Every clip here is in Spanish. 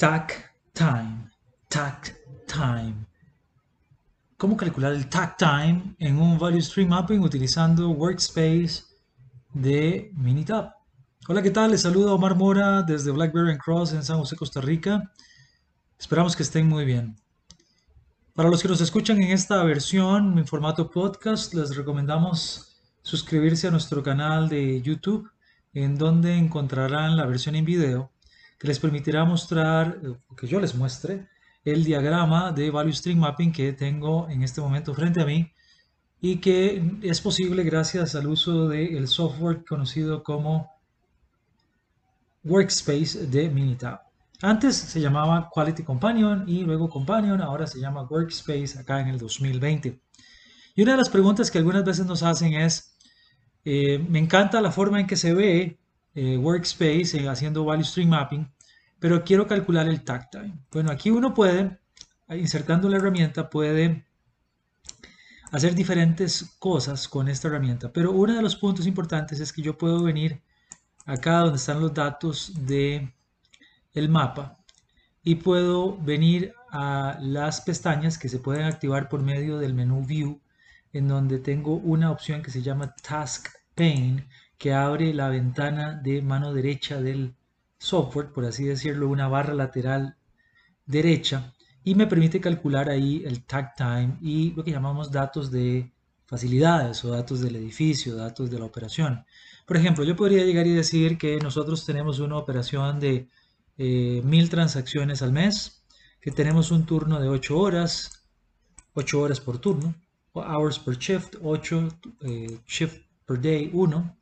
Tac time, tac time. ¿Cómo calcular el tac time en un value stream mapping utilizando Workspace de Minitab? Hola, ¿qué tal? Les saluda Omar Mora desde Blackberry Cross en San José, Costa Rica. Esperamos que estén muy bien. Para los que nos escuchan en esta versión, en formato podcast, les recomendamos suscribirse a nuestro canal de YouTube, en donde encontrarán la versión en video que les permitirá mostrar, eh, que yo les muestre, el diagrama de Value String Mapping que tengo en este momento frente a mí y que es posible gracias al uso del software conocido como Workspace de Minitab. Antes se llamaba Quality Companion y luego Companion, ahora se llama Workspace acá en el 2020. Y una de las preguntas que algunas veces nos hacen es, eh, me encanta la forma en que se ve eh, Workspace eh, haciendo Value Stream Mapping, pero quiero calcular el tag time. Bueno, aquí uno puede, insertando la herramienta, puede hacer diferentes cosas con esta herramienta, pero uno de los puntos importantes es que yo puedo venir acá donde están los datos de el mapa y puedo venir a las pestañas que se pueden activar por medio del menú View en donde tengo una opción que se llama Task Pane que abre la ventana de mano derecha del software, por así decirlo, una barra lateral derecha y me permite calcular ahí el tag time y lo que llamamos datos de facilidades o datos del edificio, datos de la operación. Por ejemplo, yo podría llegar y decir que nosotros tenemos una operación de eh, mil transacciones al mes, que tenemos un turno de 8 horas, 8 horas por turno, hours per shift, 8 eh, shift per day, 1,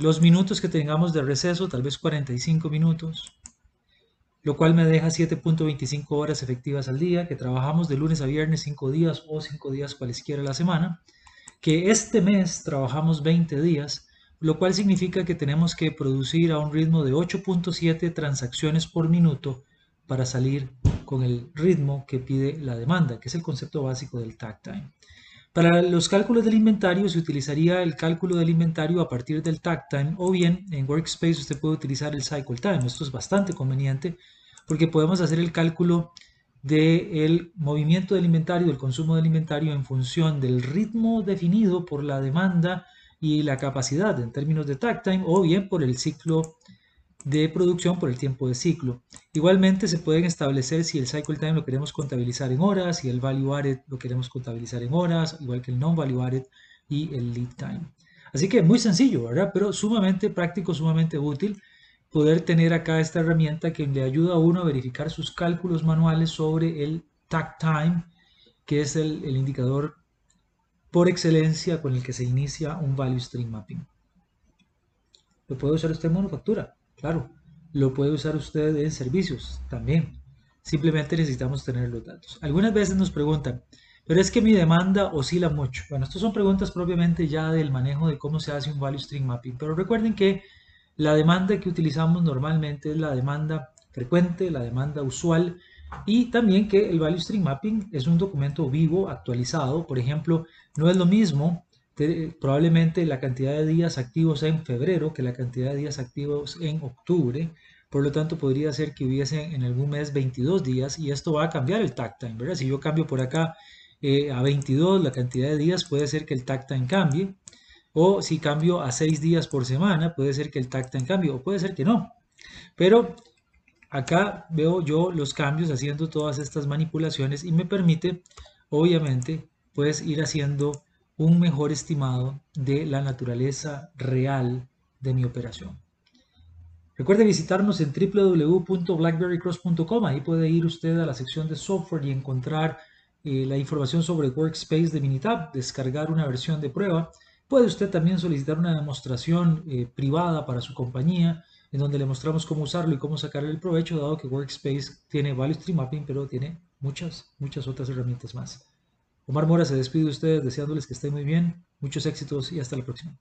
los minutos que tengamos de receso, tal vez 45 minutos, lo cual me deja 7.25 horas efectivas al día, que trabajamos de lunes a viernes 5 días o 5 días cualesquiera la semana, que este mes trabajamos 20 días, lo cual significa que tenemos que producir a un ritmo de 8.7 transacciones por minuto para salir con el ritmo que pide la demanda, que es el concepto básico del tag time. Para los cálculos del inventario se utilizaría el cálculo del inventario a partir del tag time o bien en Workspace usted puede utilizar el cycle time. Esto es bastante conveniente porque podemos hacer el cálculo del movimiento del inventario, del consumo del inventario en función del ritmo definido por la demanda y la capacidad en términos de tag time o bien por el ciclo de producción por el tiempo de ciclo. Igualmente se pueden establecer si el cycle time lo queremos contabilizar en horas, y el value added lo queremos contabilizar en horas, igual que el non value added y el lead time. Así que muy sencillo, ¿verdad? Pero sumamente práctico, sumamente útil poder tener acá esta herramienta que le ayuda a uno a verificar sus cálculos manuales sobre el tag time, que es el, el indicador por excelencia con el que se inicia un value stream mapping. Lo puede usar usted en manufactura, Claro, lo puede usar usted en servicios también. Simplemente necesitamos tener los datos. Algunas veces nos preguntan, pero es que mi demanda oscila mucho. Bueno, estas son preguntas propiamente ya del manejo de cómo se hace un value stream mapping. Pero recuerden que la demanda que utilizamos normalmente es la demanda frecuente, la demanda usual y también que el value stream mapping es un documento vivo, actualizado. Por ejemplo, no es lo mismo probablemente la cantidad de días activos en febrero que la cantidad de días activos en octubre. Por lo tanto, podría ser que hubiese en algún mes 22 días y esto va a cambiar el tag time, ¿verdad? Si yo cambio por acá eh, a 22 la cantidad de días, puede ser que el tag time cambie. O si cambio a 6 días por semana, puede ser que el tag time cambie o puede ser que no. Pero acá veo yo los cambios haciendo todas estas manipulaciones y me permite, obviamente, pues ir haciendo un mejor estimado de la naturaleza real de mi operación. Recuerde visitarnos en www.blackberrycross.com. Ahí puede ir usted a la sección de software y encontrar eh, la información sobre Workspace de Minitab, descargar una versión de prueba. Puede usted también solicitar una demostración eh, privada para su compañía, en donde le mostramos cómo usarlo y cómo sacarle el provecho, dado que Workspace tiene Value Stream Mapping, pero tiene muchas, muchas otras herramientas más. Omar Mora se despide de ustedes deseándoles que estén muy bien, muchos éxitos y hasta la próxima.